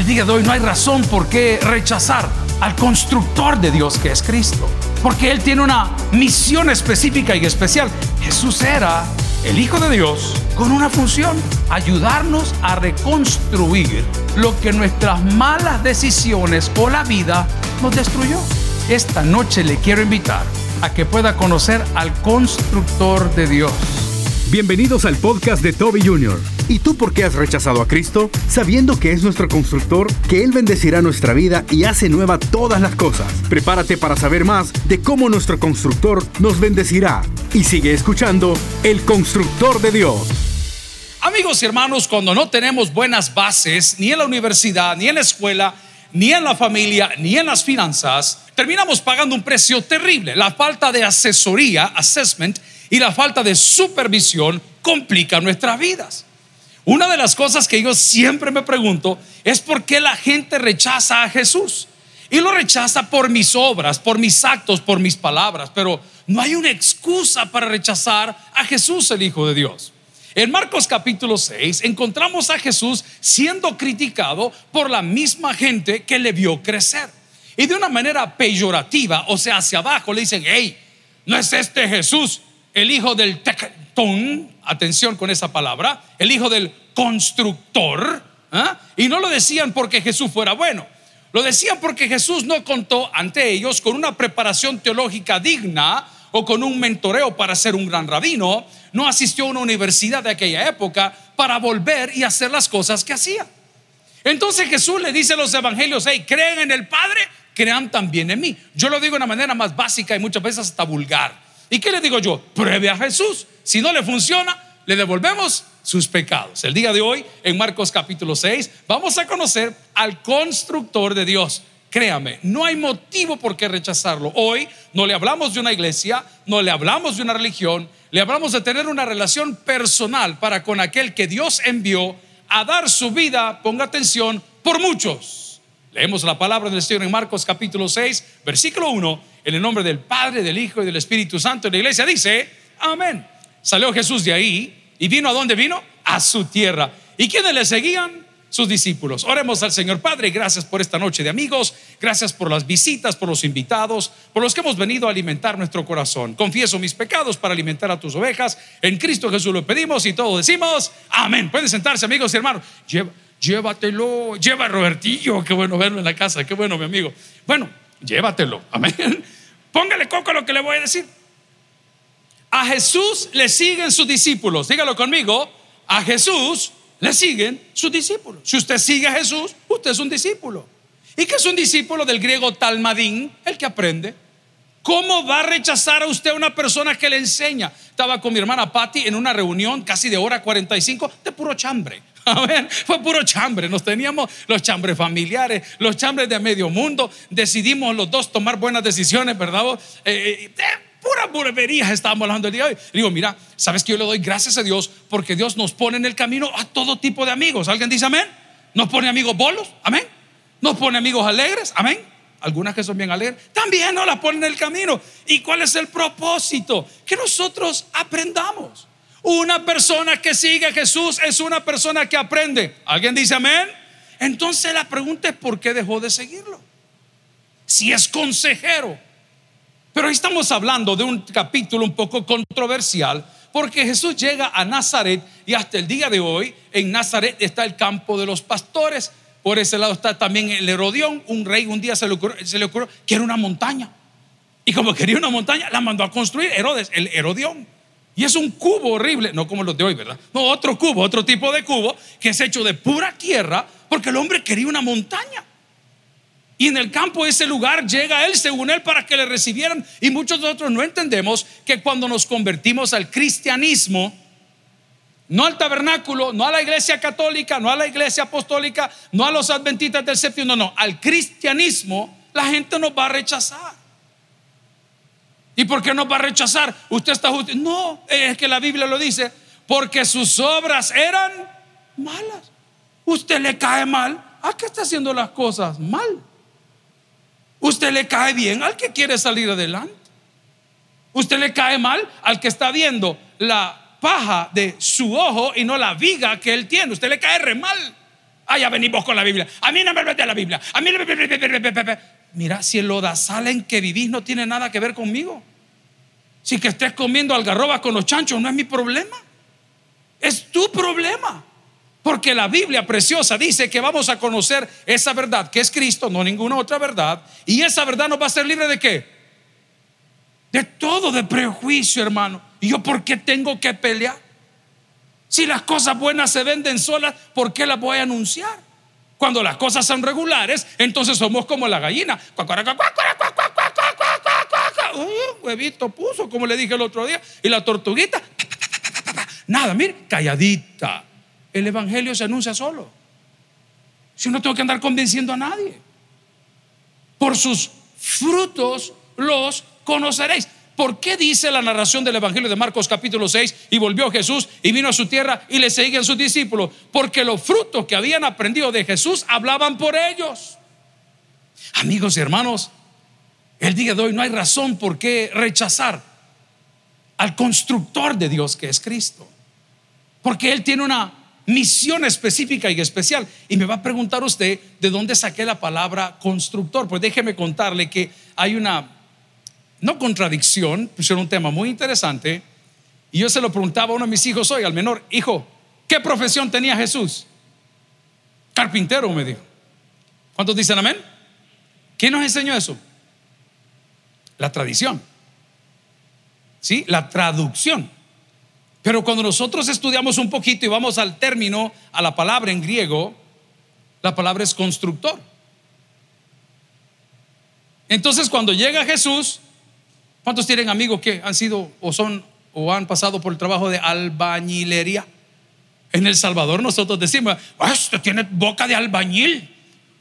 el día de hoy no hay razón por qué rechazar al constructor de Dios que es Cristo. Porque Él tiene una misión específica y especial. Jesús era el Hijo de Dios con una función, ayudarnos a reconstruir lo que nuestras malas decisiones o la vida nos destruyó. Esta noche le quiero invitar a que pueda conocer al constructor de Dios. Bienvenidos al podcast de Toby Jr. ¿Y tú por qué has rechazado a Cristo? Sabiendo que es nuestro constructor, que Él bendecirá nuestra vida y hace nueva todas las cosas. Prepárate para saber más de cómo nuestro constructor nos bendecirá. Y sigue escuchando El Constructor de Dios. Amigos y hermanos, cuando no tenemos buenas bases, ni en la universidad, ni en la escuela, ni en la familia, ni en las finanzas, terminamos pagando un precio terrible. La falta de asesoría, assessment, y la falta de supervisión complica nuestras vidas. Una de las cosas que yo siempre me pregunto es por qué la gente rechaza a Jesús. Y lo rechaza por mis obras, por mis actos, por mis palabras. Pero no hay una excusa para rechazar a Jesús, el Hijo de Dios. En Marcos capítulo 6 encontramos a Jesús siendo criticado por la misma gente que le vio crecer. Y de una manera peyorativa, o sea, hacia abajo, le dicen, hey, no es este Jesús el hijo del atención con esa palabra, el hijo del constructor, ¿ah? y no lo decían porque Jesús fuera bueno, lo decían porque Jesús no contó ante ellos con una preparación teológica digna o con un mentoreo para ser un gran rabino, no asistió a una universidad de aquella época para volver y hacer las cosas que hacía. Entonces Jesús le dice a los evangelios, hey, creen en el Padre, crean también en mí. Yo lo digo de una manera más básica y muchas veces hasta vulgar. ¿Y qué le digo yo? Pruebe a Jesús. Si no le funciona, le devolvemos sus pecados. El día de hoy, en Marcos capítulo 6, vamos a conocer al constructor de Dios. Créame, no hay motivo por qué rechazarlo. Hoy no le hablamos de una iglesia, no le hablamos de una religión, le hablamos de tener una relación personal para con aquel que Dios envió a dar su vida, ponga atención, por muchos. Leemos la palabra del Señor en Marcos capítulo 6, versículo 1 en el nombre del Padre, del Hijo y del Espíritu Santo. En la iglesia dice, amén. Salió Jesús de ahí y vino a dónde vino? A su tierra. ¿Y quiénes le seguían? Sus discípulos. Oremos al Señor Padre, gracias por esta noche de amigos, gracias por las visitas, por los invitados, por los que hemos venido a alimentar nuestro corazón. Confieso mis pecados para alimentar a tus ovejas. En Cristo Jesús lo pedimos y todos decimos, amén. Pueden sentarse amigos y hermanos. llévatelo, lleva a Robertillo, qué bueno verlo en la casa, qué bueno mi amigo. Bueno, llévatelo. Amén. Póngale coco a lo que le voy a decir. A Jesús le siguen sus discípulos. Dígalo conmigo. A Jesús le siguen sus discípulos. Si usted sigue a Jesús, usted es un discípulo. ¿Y qué es un discípulo del griego talmadín? El que aprende. ¿Cómo va a rechazar a usted una persona que le enseña? Estaba con mi hermana Patty en una reunión casi de hora 45 de puro chambre. A ver, fue puro chambre. Nos teníamos los chambres familiares, los chambres de medio mundo. Decidimos los dos tomar buenas decisiones, ¿verdad? Eh, eh pura burberías estábamos hablando el día de hoy. Digo, mira, sabes que yo le doy gracias a Dios porque Dios nos pone en el camino a todo tipo de amigos. ¿Alguien dice amén? Nos pone amigos bolos, amén. Nos pone amigos alegres, amén. Algunas que son bien alegres, también nos las pone en el camino. ¿Y cuál es el propósito? Que nosotros aprendamos. Una persona que sigue a Jesús es una persona que aprende. ¿Alguien dice amén? Entonces la pregunta es ¿por qué dejó de seguirlo? Si es consejero. Pero estamos hablando de un capítulo un poco controversial porque Jesús llega a Nazaret y hasta el día de hoy en Nazaret está el campo de los pastores. Por ese lado está también el Herodión, un rey un día se le ocurrió, se le ocurrió que era una montaña. Y como quería una montaña, la mandó a construir Herodes, el Herodión. Y es un cubo horrible, no como los de hoy, ¿verdad? No, otro cubo, otro tipo de cubo que es hecho de pura tierra porque el hombre quería una montaña. Y en el campo ese lugar llega él, según él, para que le recibieran. Y muchos de nosotros no entendemos que cuando nos convertimos al cristianismo, no al tabernáculo, no a la iglesia católica, no a la iglesia apostólica, no a los adventistas del séptimo, no, no, al cristianismo, la gente nos va a rechazar. ¿Y por qué nos va a rechazar? Usted está justo. No, es que la Biblia lo dice, porque sus obras eran malas. Usted le cae mal a que está haciendo las cosas mal. Usted le cae bien al que quiere salir adelante. Usted le cae mal al que está viendo la paja de su ojo y no la viga que él tiene. Usted le cae re mal Ah, ya venimos con la Biblia. A mí no me de la Biblia. A mí no me... Mira, si el lodazal en que vivís no tiene nada que ver conmigo. Si que estés comiendo algarrobas con los chanchos no es mi problema. Es tu problema. Porque la Biblia preciosa dice que vamos a conocer esa verdad, que es Cristo, no ninguna otra verdad. Y esa verdad nos va a ser libre de qué? De todo, de prejuicio, hermano. ¿Y yo por qué tengo que pelear? Si las cosas buenas se venden solas, ¿por qué las voy a anunciar? Cuando las cosas son regulares, entonces somos como la gallina. huevito puso, como le dije el otro día. Y la tortuguita, nada, mire, calladita. El Evangelio se anuncia solo. Si no tengo que andar convenciendo a nadie. Por sus frutos los conoceréis. ¿Por qué dice la narración del Evangelio de Marcos capítulo 6 y volvió Jesús y vino a su tierra y le seguían sus discípulos? Porque los frutos que habían aprendido de Jesús hablaban por ellos. Amigos y hermanos, el día de hoy no hay razón por qué rechazar al constructor de Dios que es Cristo. Porque Él tiene una misión específica y especial. Y me va a preguntar usted de dónde saqué la palabra constructor. Pues déjeme contarle que hay una, no contradicción, era un tema muy interesante. Y yo se lo preguntaba a uno de mis hijos hoy, al menor, hijo, ¿qué profesión tenía Jesús? Carpintero, me dijo. ¿Cuántos dicen amén? ¿Quién nos enseñó eso? La tradición. ¿Sí? La traducción. Pero cuando nosotros estudiamos un poquito y vamos al término, a la palabra en griego, la palabra es constructor. Entonces cuando llega Jesús, ¿cuántos tienen amigos que han sido o son o han pasado por el trabajo de albañilería? En El Salvador nosotros decimos, Usted tiene boca de albañil.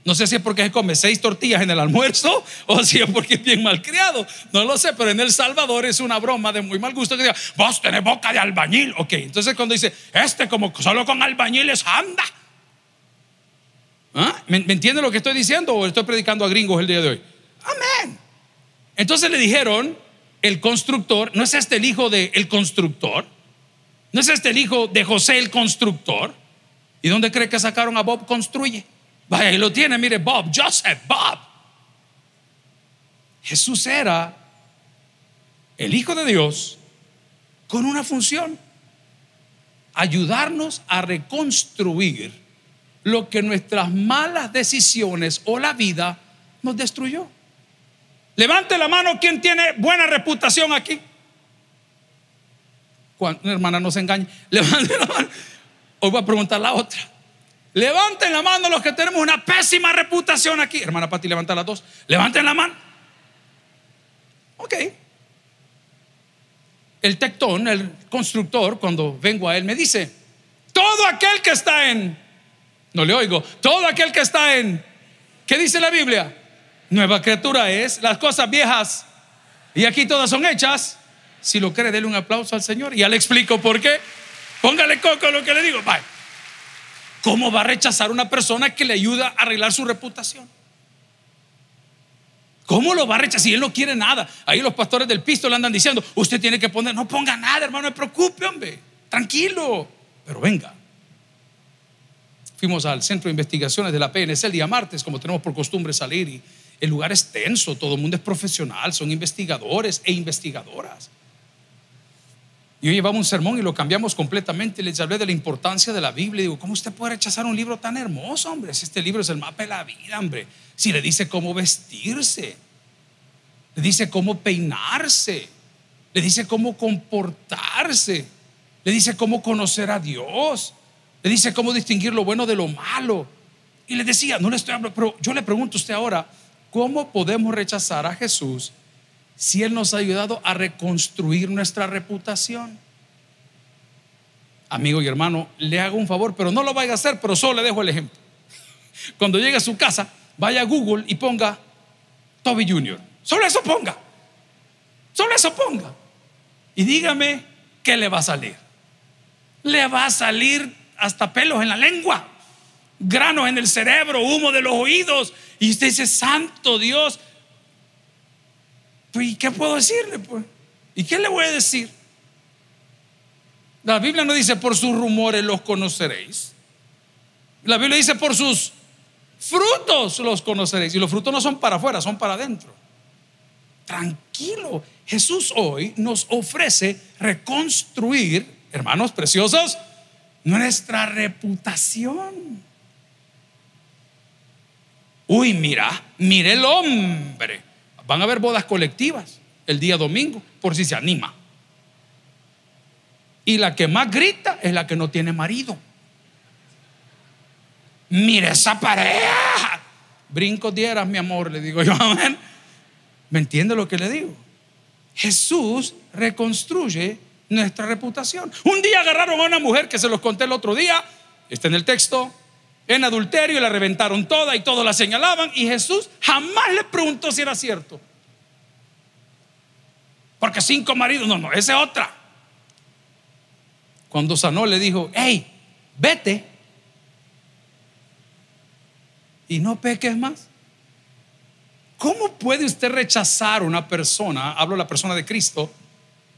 No sé si es porque se come seis tortillas en el almuerzo o si es porque es bien malcriado. No lo sé, pero en El Salvador es una broma de muy mal gusto que diga, vos tenés boca de albañil. Ok, entonces cuando dice, este como solo con albañiles anda. ¿Ah? ¿Me, entiende lo que estoy diciendo o estoy predicando a gringos el día de hoy? Amén. Entonces le dijeron, el constructor, ¿no es este el hijo del el constructor? ¿No es este el hijo de José el constructor? ¿Y dónde cree que sacaron a Bob Construye? Vaya, ahí lo tiene, mire, Bob, Joseph, Bob. Jesús era el Hijo de Dios con una función, ayudarnos a reconstruir lo que nuestras malas decisiones o la vida nos destruyó. Levante la mano quien tiene buena reputación aquí. Cuando, hermana, no se engañe. Levante la mano. Hoy voy a preguntar la otra. Levanten la mano los que tenemos una pésima reputación aquí. Hermana Pati, levanta las dos. Levanten la mano. Ok. El tectón, el constructor, cuando vengo a él, me dice, todo aquel que está en, no le oigo, todo aquel que está en, ¿qué dice la Biblia? Nueva criatura es, las cosas viejas, y aquí todas son hechas. Si lo cree, déle un aplauso al Señor. Y ya le explico por qué. Póngale coco a lo que le digo. Bye. ¿Cómo va a rechazar una persona que le ayuda a arreglar su reputación? ¿Cómo lo va a rechazar si él no quiere nada? Ahí los pastores del pisto le andan diciendo, usted tiene que poner, no ponga nada, hermano, no me preocupe, hombre, tranquilo, pero venga. Fuimos al centro de investigaciones de la PNC el día martes, como tenemos por costumbre salir, y el lugar es tenso, todo el mundo es profesional, son investigadores e investigadoras. Yo llevaba un sermón y lo cambiamos completamente. Les hablé de la importancia de la Biblia. Digo, ¿cómo usted puede rechazar un libro tan hermoso, hombre? Si este libro es el mapa de la vida, hombre. Si le dice cómo vestirse, le dice cómo peinarse, le dice cómo comportarse, le dice cómo conocer a Dios, le dice cómo distinguir lo bueno de lo malo. Y le decía, no le estoy hablando, pero yo le pregunto a usted ahora, ¿cómo podemos rechazar a Jesús si Él nos ha ayudado a reconstruir nuestra reputación. Amigo y hermano, le hago un favor, pero no lo vaya a hacer, pero solo le dejo el ejemplo. Cuando llegue a su casa, vaya a Google y ponga Toby Jr. Solo eso ponga. Solo eso ponga. Y dígame qué le va a salir. Le va a salir hasta pelos en la lengua, granos en el cerebro, humo de los oídos. Y usted dice, Santo Dios, pues, ¿y qué puedo decirle? Pues? ¿Y qué le voy a decir? La Biblia no dice por sus rumores los conoceréis. La Biblia dice, por sus frutos los conoceréis. Y los frutos no son para afuera, son para adentro. Tranquilo. Jesús hoy nos ofrece reconstruir, hermanos preciosos, nuestra reputación. Uy, mira, mire el hombre. Van a haber bodas colectivas el día domingo, por si se anima. Y la que más grita es la que no tiene marido. Mire esa pareja. Brinco dieras, mi amor, le digo yo, amén. ¿Me entiende lo que le digo? Jesús reconstruye nuestra reputación. Un día agarraron a una mujer que se los conté el otro día, está en el texto, en adulterio y la reventaron toda y todos la señalaban y Jesús jamás le preguntó si era cierto. Porque cinco maridos, no, no, esa es otra. Cuando sanó le dijo, hey, vete y no peques más. ¿Cómo puede usted rechazar una persona, hablo de la persona de Cristo,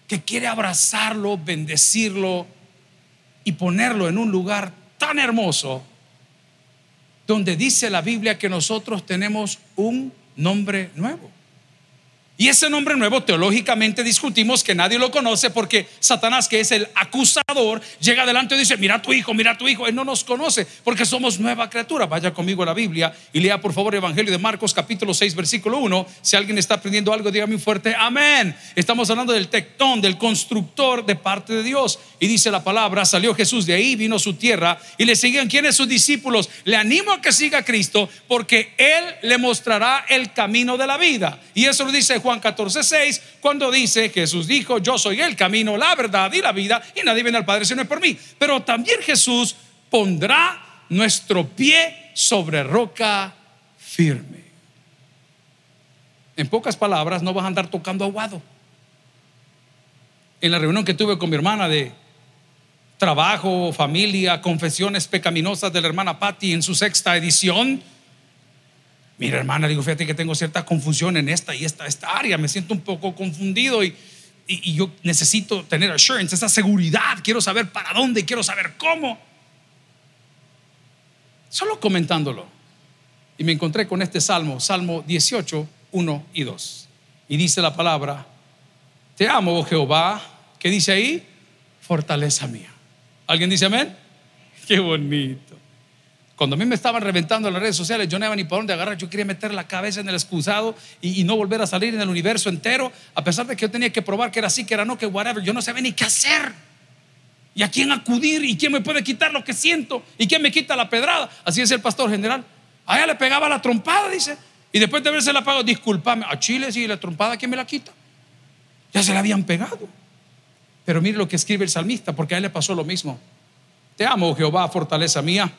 que quiere abrazarlo, bendecirlo y ponerlo en un lugar tan hermoso donde dice la Biblia que nosotros tenemos un nombre nuevo? Y ese nombre nuevo teológicamente discutimos que nadie lo conoce porque Satanás, que es el acusador, llega adelante y dice, mira a tu hijo, mira a tu hijo. Él no nos conoce porque somos nueva criatura. Vaya conmigo a la Biblia y lea por favor el Evangelio de Marcos capítulo 6 versículo 1. Si alguien está aprendiendo algo, dígame fuerte, amén. Estamos hablando del tectón, del constructor de parte de Dios. Y dice la palabra, salió Jesús de ahí, vino su tierra y le seguían quienes sus discípulos. Le animo a que siga a Cristo porque Él le mostrará el camino de la vida. Y eso lo dice Juan Juan 14, 6, cuando dice Jesús dijo, yo soy el camino, la verdad y la vida, y nadie viene al Padre si no es por mí. Pero también Jesús pondrá nuestro pie sobre roca firme. En pocas palabras, no vas a andar tocando aguado. En la reunión que tuve con mi hermana de trabajo, familia, confesiones pecaminosas de la hermana Patty en su sexta edición, Mira, hermana, digo, fíjate que tengo cierta confusión en esta y esta, esta área. Me siento un poco confundido y, y, yo necesito tener assurance, esa seguridad. Quiero saber para dónde, quiero saber cómo. Solo comentándolo. Y me encontré con este salmo, Salmo 18, 1 y 2. Y dice la palabra, te amo, oh Jehová. ¿Qué dice ahí? Fortaleza mía. ¿Alguien dice amén? Qué bonito. Cuando a mí me estaban reventando en las redes sociales, yo no iba ni por dónde agarrar. Yo quería meter la cabeza en el excusado y, no volver a salir en el universo entero, a pesar de que yo tenía que probar que era así, que era no, que whatever. Yo no sabía ni qué hacer. ¿Y a quién acudir? ¿Y quién me puede quitar lo que siento? ¿Y quién me quita la pedrada? Así es el pastor general. A ella le pegaba la trompada, dice. Y después de haberse la pagado, disculpame. A Chile, sí, la trompada, ¿quién me la quita? Ya se la habían pegado. Pero mire lo que escribe el salmista, porque a él le pasó lo mismo. Te amo, Jehová, fortaleza mía.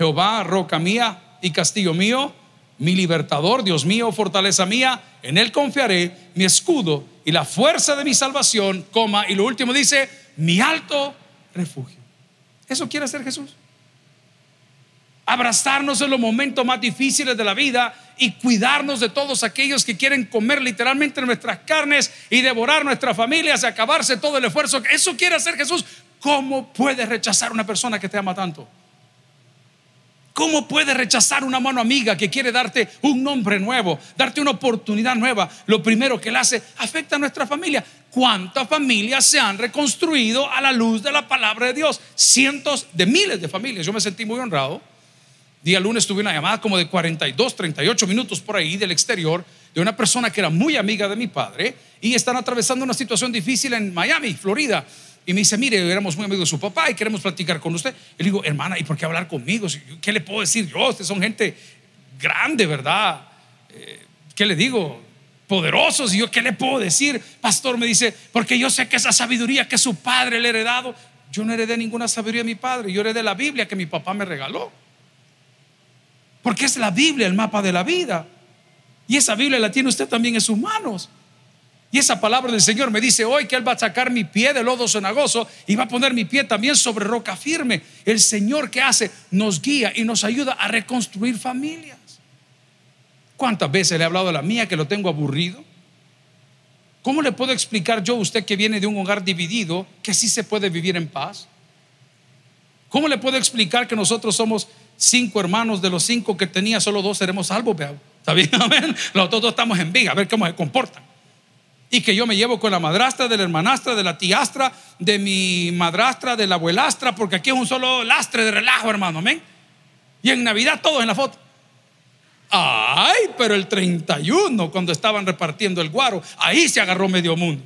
Jehová, roca mía y castillo mío, mi libertador, Dios mío, fortaleza mía, en Él confiaré, mi escudo y la fuerza de mi salvación, coma, y lo último dice, mi alto refugio. ¿Eso quiere hacer Jesús? Abrazarnos en los momentos más difíciles de la vida y cuidarnos de todos aquellos que quieren comer literalmente nuestras carnes y devorar nuestras familias y acabarse todo el esfuerzo. Eso quiere hacer Jesús. ¿Cómo puedes rechazar a una persona que te ama tanto? ¿Cómo puedes rechazar una mano amiga que quiere darte un nombre nuevo, darte una oportunidad nueva? Lo primero que él hace afecta a nuestra familia. ¿Cuántas familias se han reconstruido a la luz de la palabra de Dios? Cientos de miles de familias. Yo me sentí muy honrado. Día lunes tuve una llamada como de 42, 38 minutos por ahí del exterior de una persona que era muy amiga de mi padre y están atravesando una situación difícil en Miami, Florida. Y me dice, mire, éramos muy amigos de su papá y queremos platicar con usted. Y le digo, hermana, ¿y por qué hablar conmigo? ¿Qué le puedo decir yo? Ustedes son gente grande, ¿verdad? Eh, ¿Qué le digo? Poderosos. Y yo, ¿qué le puedo decir? Pastor me dice, porque yo sé que esa sabiduría que su padre le ha heredado, yo no heredé ninguna sabiduría de mi padre, yo heredé la Biblia que mi papá me regaló. Porque es la Biblia el mapa de la vida. Y esa Biblia la tiene usted también en sus manos. Y esa palabra del Señor me dice hoy que Él va a sacar mi pie del lodo cenagoso y va a poner mi pie también sobre roca firme. El Señor que hace nos guía y nos ayuda a reconstruir familias. ¿Cuántas veces le he hablado a la mía que lo tengo aburrido? ¿Cómo le puedo explicar yo a usted que viene de un hogar dividido que sí se puede vivir en paz? ¿Cómo le puedo explicar que nosotros somos cinco hermanos, de los cinco que tenía, solo dos seremos salvos. ¿Está bien? Los otros dos estamos en viga, a ver cómo se comportan. Y que yo me llevo con la madrastra, de la hermanastra, de la tiastra, de mi madrastra, de la abuelastra, porque aquí es un solo lastre de relajo, hermano, amén. Y en Navidad todos en la foto. Ay, pero el 31, cuando estaban repartiendo el guaro, ahí se agarró medio mundo.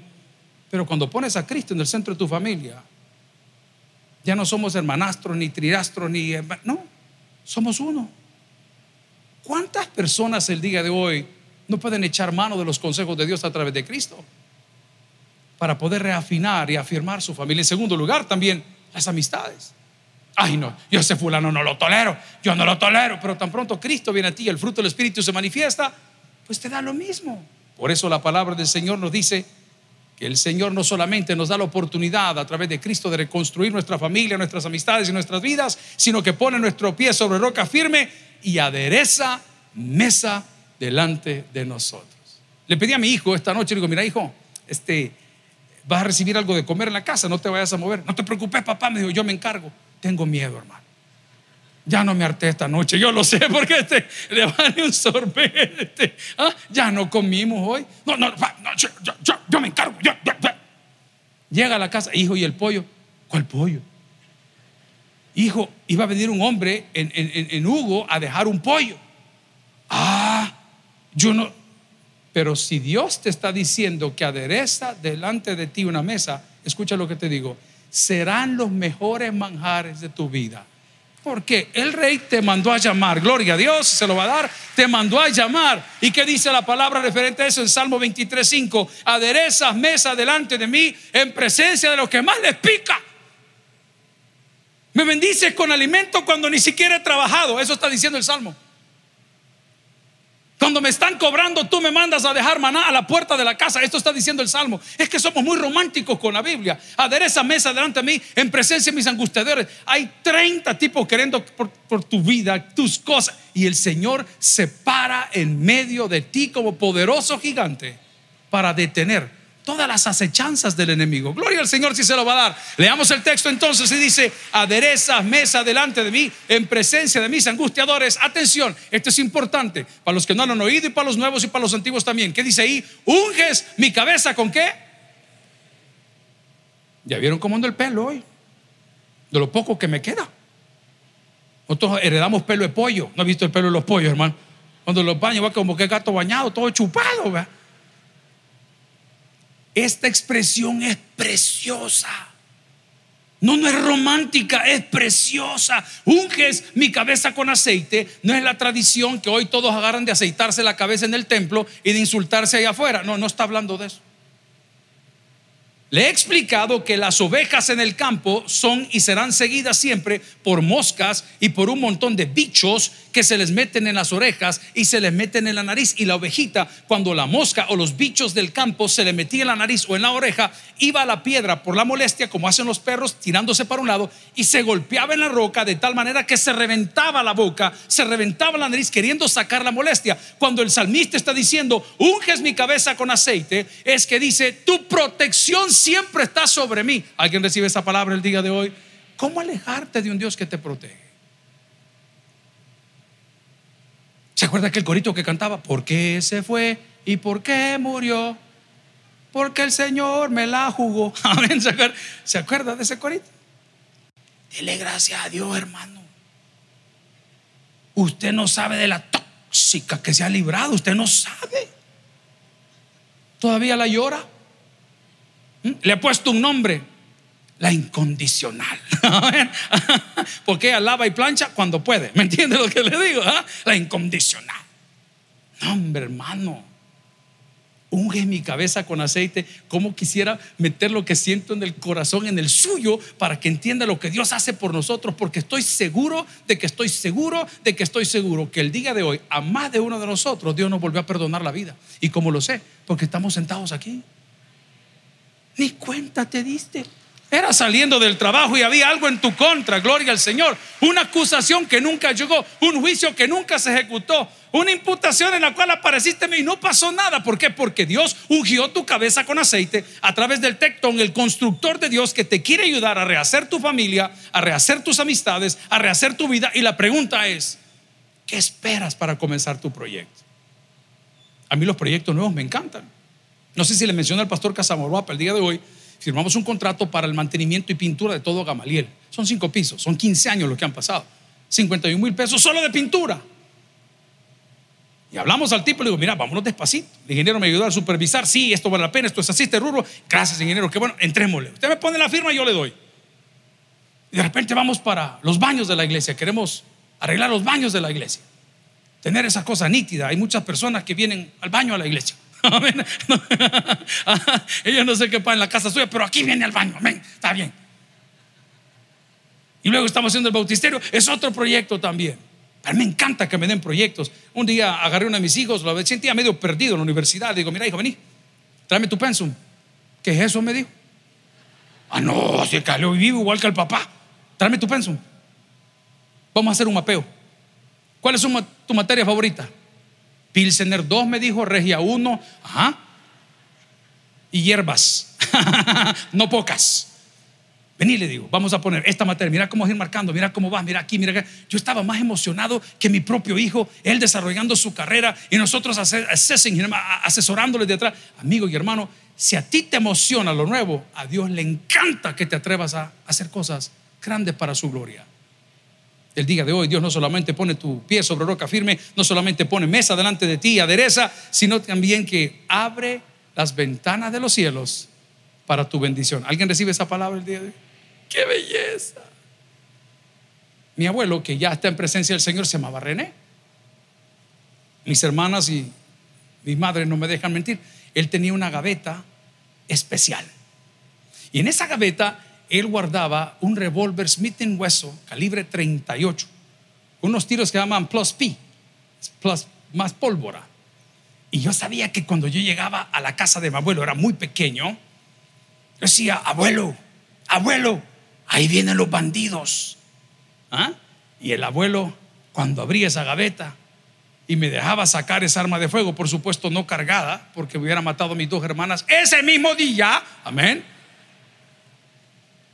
Pero cuando pones a Cristo en el centro de tu familia, ya no somos hermanastros, ni trirastros, ni... No, somos uno. ¿Cuántas personas el día de hoy no pueden echar mano de los consejos de Dios a través de Cristo? Para poder reafinar y afirmar su familia. En segundo lugar, también las amistades. Ay, no, yo ese fulano no lo tolero, yo no lo tolero, pero tan pronto Cristo viene a ti el fruto del Espíritu se manifiesta, pues te da lo mismo. Por eso la palabra del Señor nos dice que el Señor no solamente nos da la oportunidad a través de Cristo de reconstruir nuestra familia, nuestras amistades y nuestras vidas, sino que pone nuestro pie sobre roca firme y adereza mesa delante de nosotros. Le pedí a mi hijo esta noche, le digo, mira hijo, este, vas a recibir algo de comer en la casa, no te vayas a mover. No te preocupes, papá, me dijo, yo me encargo. Tengo miedo, hermano. Ya no me harté esta noche, yo lo sé, porque este, le van a un sorbete. ¿Ah? Ya no comimos hoy. No, no, yo, me encargo. Llega a la casa, hijo, ¿y el pollo? ¿Cuál pollo? Hijo, iba a venir un hombre en Hugo a dejar un pollo. Yo no. Pero si Dios te está diciendo que adereza delante de ti una mesa, escucha lo que te digo serán los mejores manjares de tu vida. Porque el rey te mandó a llamar, gloria a Dios, se lo va a dar, te mandó a llamar. ¿Y qué dice la palabra referente a eso en Salmo 23.5? Aderezas mesa delante de mí en presencia de los que más les pica. Me bendices con alimento cuando ni siquiera he trabajado, eso está diciendo el Salmo. Cuando me están cobrando, tú me mandas a dejar maná a la puerta de la casa. Esto está diciendo el Salmo. Es que somos muy románticos con la Biblia. Adereza mesa delante de mí en presencia de mis angustiadores. Hay 30 tipos queriendo por, por tu vida, tus cosas. Y el Señor se para en medio de ti como poderoso gigante para detener todas las acechanzas del enemigo. Gloria al Señor si se lo va a dar. Leamos el texto entonces y dice, adereza mesa delante de mí en presencia de mis angustiadores. Atención, esto es importante para los que no lo han oído y para los nuevos y para los antiguos también. ¿Qué dice ahí? Unges mi cabeza con qué? ¿Ya vieron cómo ando el pelo hoy? De lo poco que me queda. Nosotros heredamos pelo de pollo. ¿No ha visto el pelo de los pollos, hermano? Cuando los baños va como que gato bañado, todo chupado, ¿verdad? Esta expresión es preciosa. No, no es romántica, es preciosa. Unges mi cabeza con aceite. No es la tradición que hoy todos agarran de aceitarse la cabeza en el templo y de insultarse allá afuera. No, no está hablando de eso. Le he explicado que las ovejas en el campo son y serán seguidas siempre por moscas y por un montón de bichos que se les meten en las orejas y se les meten en la nariz. Y la ovejita, cuando la mosca o los bichos del campo se le metía en la nariz o en la oreja, iba a la piedra por la molestia, como hacen los perros, tirándose para un lado y se golpeaba en la roca de tal manera que se reventaba la boca, se reventaba la nariz queriendo sacar la molestia. Cuando el salmista está diciendo, unges mi cabeza con aceite, es que dice, tu protección siempre está sobre mí. ¿Alguien recibe esa palabra el día de hoy? ¿Cómo alejarte de un Dios que te protege? ¿Se acuerda aquel corito que cantaba? ¿Por qué se fue y por qué murió? Porque el Señor me la jugó. Amén. ¿Se acuerda de ese corito? Dele gracias a Dios, hermano. Usted no sabe de la tóxica que se ha librado. Usted no sabe. Todavía la llora. Le ha puesto un nombre. La incondicional. Porque alaba y plancha cuando puede. ¿Me entiende lo que le digo? Ah? La incondicional. No, hombre, hermano. Unge mi cabeza con aceite. Como quisiera meter lo que siento en el corazón, en el suyo, para que entienda lo que Dios hace por nosotros. Porque estoy seguro de que estoy seguro de que estoy seguro que el día de hoy, a más de uno de nosotros, Dios nos volvió a perdonar la vida. ¿Y como lo sé? Porque estamos sentados aquí. Ni cuenta te diste. Era saliendo del trabajo y había algo en tu contra, gloria al Señor. Una acusación que nunca llegó, un juicio que nunca se ejecutó, una imputación en la cual apareciste y no pasó nada. ¿Por qué? Porque Dios ungió tu cabeza con aceite a través del tectón, el constructor de Dios que te quiere ayudar a rehacer tu familia, a rehacer tus amistades, a rehacer tu vida. Y la pregunta es, ¿qué esperas para comenzar tu proyecto? A mí los proyectos nuevos me encantan. No sé si le mencioné al pastor Casamorguapa el día de hoy firmamos un contrato para el mantenimiento y pintura de todo Gamaliel. Son cinco pisos, son 15 años los que han pasado. 51 mil pesos solo de pintura. Y hablamos al tipo, le digo, mira, vámonos despacito. El ingeniero me ayudó a supervisar, sí, esto vale la pena, esto es así, este rubro. Gracias, ingeniero, qué bueno, entrémosle. Usted me pone la firma y yo le doy. Y de repente vamos para los baños de la iglesia, queremos arreglar los baños de la iglesia. Tener esa cosa nítida. Hay muchas personas que vienen al baño a la iglesia. Amén. Ella no sé qué pasa en la casa suya, pero aquí viene al baño. Amén. Está bien. Y luego estamos haciendo el bautisterio. Es otro proyecto también. Pero me encanta que me den proyectos. Un día agarré a uno de mis hijos, lo sentía medio perdido en la universidad. Digo, mira, hijo, vení, tráeme tu pensum. ¿Qué es eso? Me dijo. Ah, no, si cayó vivo igual que el papá. Tráeme tu pensum. Vamos a hacer un mapeo. ¿Cuál es tu materia favorita? Pilsener 2 me dijo, Regia 1, ajá. Y hierbas, no pocas. Vení, le digo, vamos a poner esta materia. Mira cómo ir marcando, mira cómo va, mira aquí, mira acá. Yo estaba más emocionado que mi propio hijo, él desarrollando su carrera y nosotros asesorándole detrás. Amigo y hermano, si a ti te emociona lo nuevo, a Dios le encanta que te atrevas a hacer cosas grandes para su gloria el día de hoy. Dios no solamente pone tu pie sobre roca firme, no solamente pone mesa delante de ti y adereza, sino también que abre las ventanas de los cielos para tu bendición. ¿Alguien recibe esa palabra el día de hoy? ¡Qué belleza! Mi abuelo, que ya está en presencia del Señor, se llamaba René. Mis hermanas y mi madre no me dejan mentir. Él tenía una gaveta especial. Y en esa gaveta él guardaba un revólver Smith Wesson calibre 38, unos tiros que llaman plus P, plus más pólvora. Y yo sabía que cuando yo llegaba a la casa de mi abuelo, era muy pequeño, yo decía, abuelo, abuelo, ahí vienen los bandidos. ¿Ah? Y el abuelo, cuando abría esa gaveta y me dejaba sacar esa arma de fuego, por supuesto no cargada, porque hubiera matado a mis dos hermanas, ese mismo día, amén,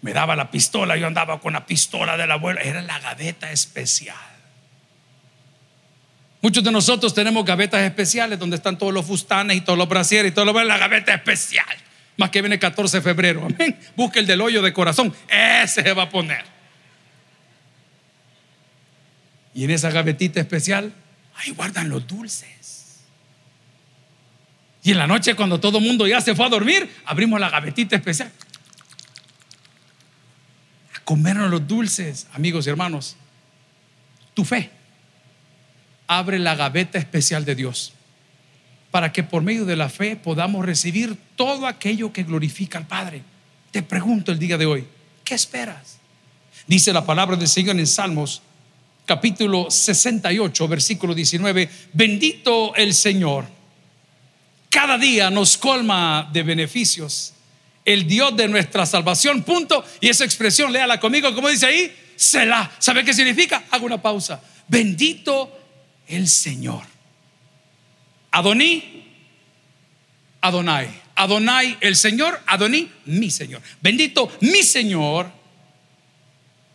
me daba la pistola, yo andaba con la pistola del abuelo, era la gaveta especial. Muchos de nosotros tenemos gavetas especiales donde están todos los fustanes y todos los brasieres y todo lo la gaveta especial. Más que viene el 14 de febrero, amén. Busque el del hoyo de corazón, ese se va a poner. Y en esa gavetita especial, ahí guardan los dulces. Y en la noche, cuando todo el mundo ya se fue a dormir, abrimos la gavetita especial comernos los dulces, amigos y hermanos. Tu fe abre la gaveta especial de Dios para que por medio de la fe podamos recibir todo aquello que glorifica al Padre. Te pregunto el día de hoy, ¿qué esperas? Dice la palabra del Señor en Salmos capítulo 68, versículo 19, bendito el Señor, cada día nos colma de beneficios el Dios de nuestra salvación, punto. Y esa expresión, léala conmigo, como dice ahí, Selah. ¿Sabe qué significa? Hago una pausa. Bendito el Señor. Adoní, Adonai. Adonai el Señor, Adoní mi Señor. Bendito mi Señor,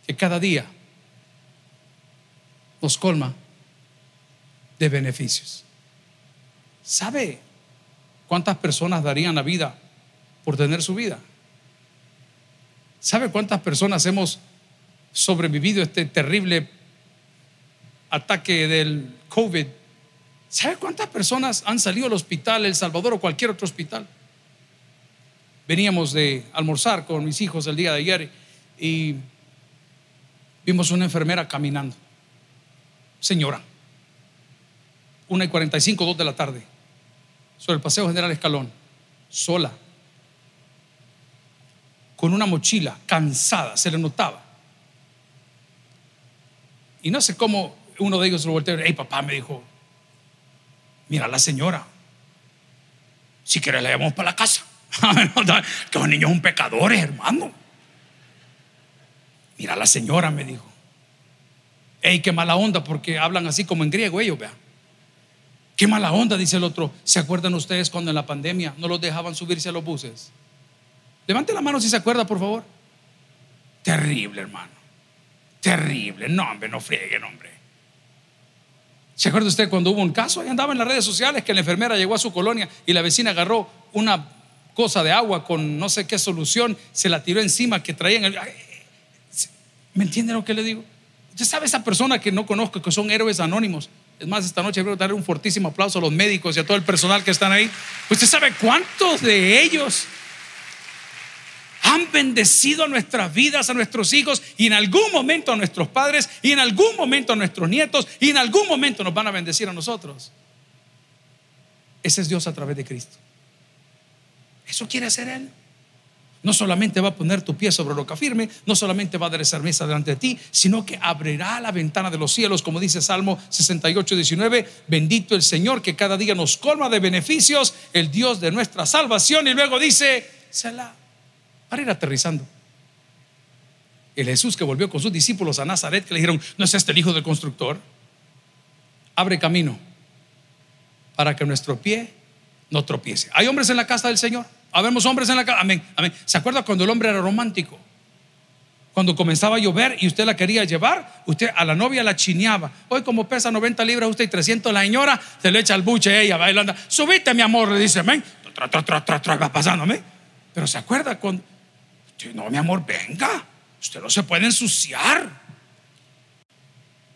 que cada día nos colma de beneficios. ¿Sabe cuántas personas darían la vida por tener su vida. ¿Sabe cuántas personas hemos sobrevivido este terrible ataque del COVID? ¿Sabe cuántas personas han salido al hospital, El Salvador o cualquier otro hospital? Veníamos de almorzar con mis hijos el día de ayer y vimos una enfermera caminando. Señora, una y 45, dos de la tarde, sobre el Paseo General Escalón, sola con una mochila, cansada, se le notaba. Y no sé cómo uno de ellos lo volteó, hey papá me dijo, mira la señora, si quieres la llevamos para la casa. que los niños son pecadores, hermano. Mira, la señora me dijo. Ey, qué mala onda, porque hablan así como en griego ellos, vea. Qué mala onda, dice el otro. ¿Se acuerdan ustedes cuando en la pandemia no los dejaban subirse a los buses? Levante la mano si se acuerda, por favor. Terrible, hermano. Terrible. No, hombre, no friegue, hombre. ¿Se acuerda usted cuando hubo un caso? Ahí andaba en las redes sociales que la enfermera llegó a su colonia y la vecina agarró una cosa de agua con no sé qué solución, se la tiró encima que traían el... ¿Me entiende lo que le digo? Usted sabe esa persona que no conozco, que son héroes anónimos. Es más, esta noche quiero darle un fortísimo aplauso a los médicos y a todo el personal que están ahí. Usted sabe cuántos de ellos han bendecido nuestras vidas, a nuestros hijos y en algún momento a nuestros padres y en algún momento a nuestros nietos y en algún momento nos van a bendecir a nosotros. Ese es Dios a través de Cristo. Eso quiere hacer Él. No solamente va a poner tu pie sobre roca firme, no solamente va a aderezar mesa delante de ti, sino que abrirá la ventana de los cielos, como dice Salmo 68, 19. Bendito el Señor que cada día nos colma de beneficios, el Dios de nuestra salvación. Y luego dice, Selah, para ir aterrizando. El Jesús que volvió con sus discípulos a Nazaret, que le dijeron, ¿no es este el hijo del constructor? Abre camino para que nuestro pie no tropiece. ¿Hay hombres en la casa del Señor? Habemos hombres en la casa. Amén, amén. ¿Se acuerda cuando el hombre era romántico? Cuando comenzaba a llover y usted la quería llevar, usted a la novia la chineaba. Hoy como pesa 90 libras usted y 300 la señora, se le echa al buche ella, bailando. Subite mi amor, le dice, amén. Va pasando, amén. Pero se acuerda cuando, no mi amor, venga, usted no se puede ensuciar.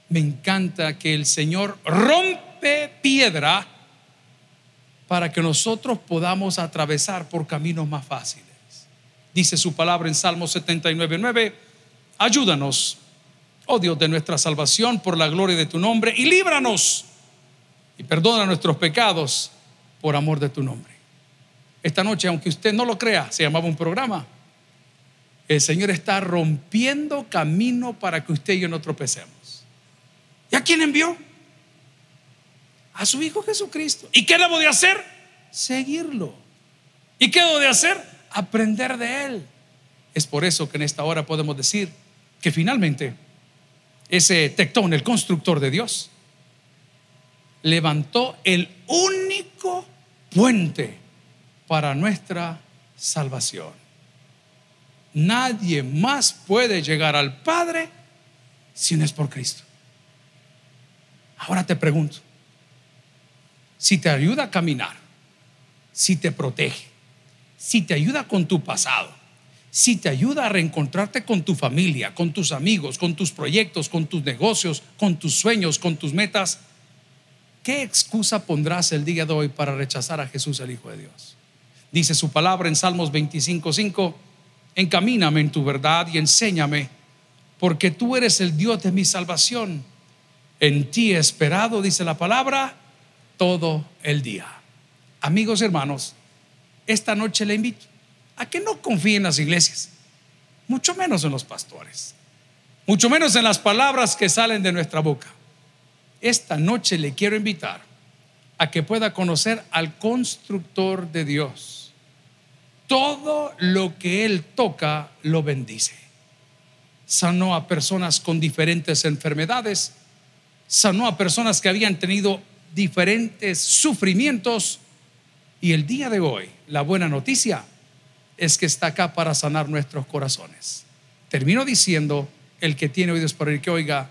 Me encanta que el Señor rompe piedra para que nosotros podamos atravesar por caminos más fáciles. Dice su palabra en Salmo 79, 9, ayúdanos, oh Dios de nuestra salvación, por la gloria de tu nombre, y líbranos y perdona nuestros pecados por amor de tu nombre. Esta noche, aunque usted no lo crea, se llamaba un programa. El Señor está rompiendo camino para que usted y yo no tropecemos. ¿Y a quién envió? a su Hijo Jesucristo. ¿Y qué debo de hacer? Seguirlo. ¿Y qué debo de hacer? Aprender de Él. Es por eso que en esta hora podemos decir que finalmente ese tectón, el constructor de Dios, levantó el único puente para nuestra salvación. Nadie más puede llegar al Padre si no es por Cristo. Ahora te pregunto, si te ayuda a caminar, si te protege, si te ayuda con tu pasado, si te ayuda a reencontrarte con tu familia, con tus amigos, con tus proyectos, con tus negocios, con tus sueños, con tus metas, ¿qué excusa pondrás el día de hoy para rechazar a Jesús el Hijo de Dios? Dice su palabra en Salmos 25:5, encamíname en tu verdad y enséñame, porque tú eres el Dios de mi salvación. En ti he esperado, dice la palabra, todo el día. Amigos hermanos, esta noche le invito a que no confíe en las iglesias, mucho menos en los pastores, mucho menos en las palabras que salen de nuestra boca. Esta noche le quiero invitar a que pueda conocer al constructor de Dios. Todo lo que Él toca lo bendice. Sanó a personas con diferentes enfermedades, sanó a personas que habían tenido diferentes sufrimientos y el día de hoy la buena noticia es que está acá para sanar nuestros corazones. Termino diciendo, el que tiene oídos para el que oiga,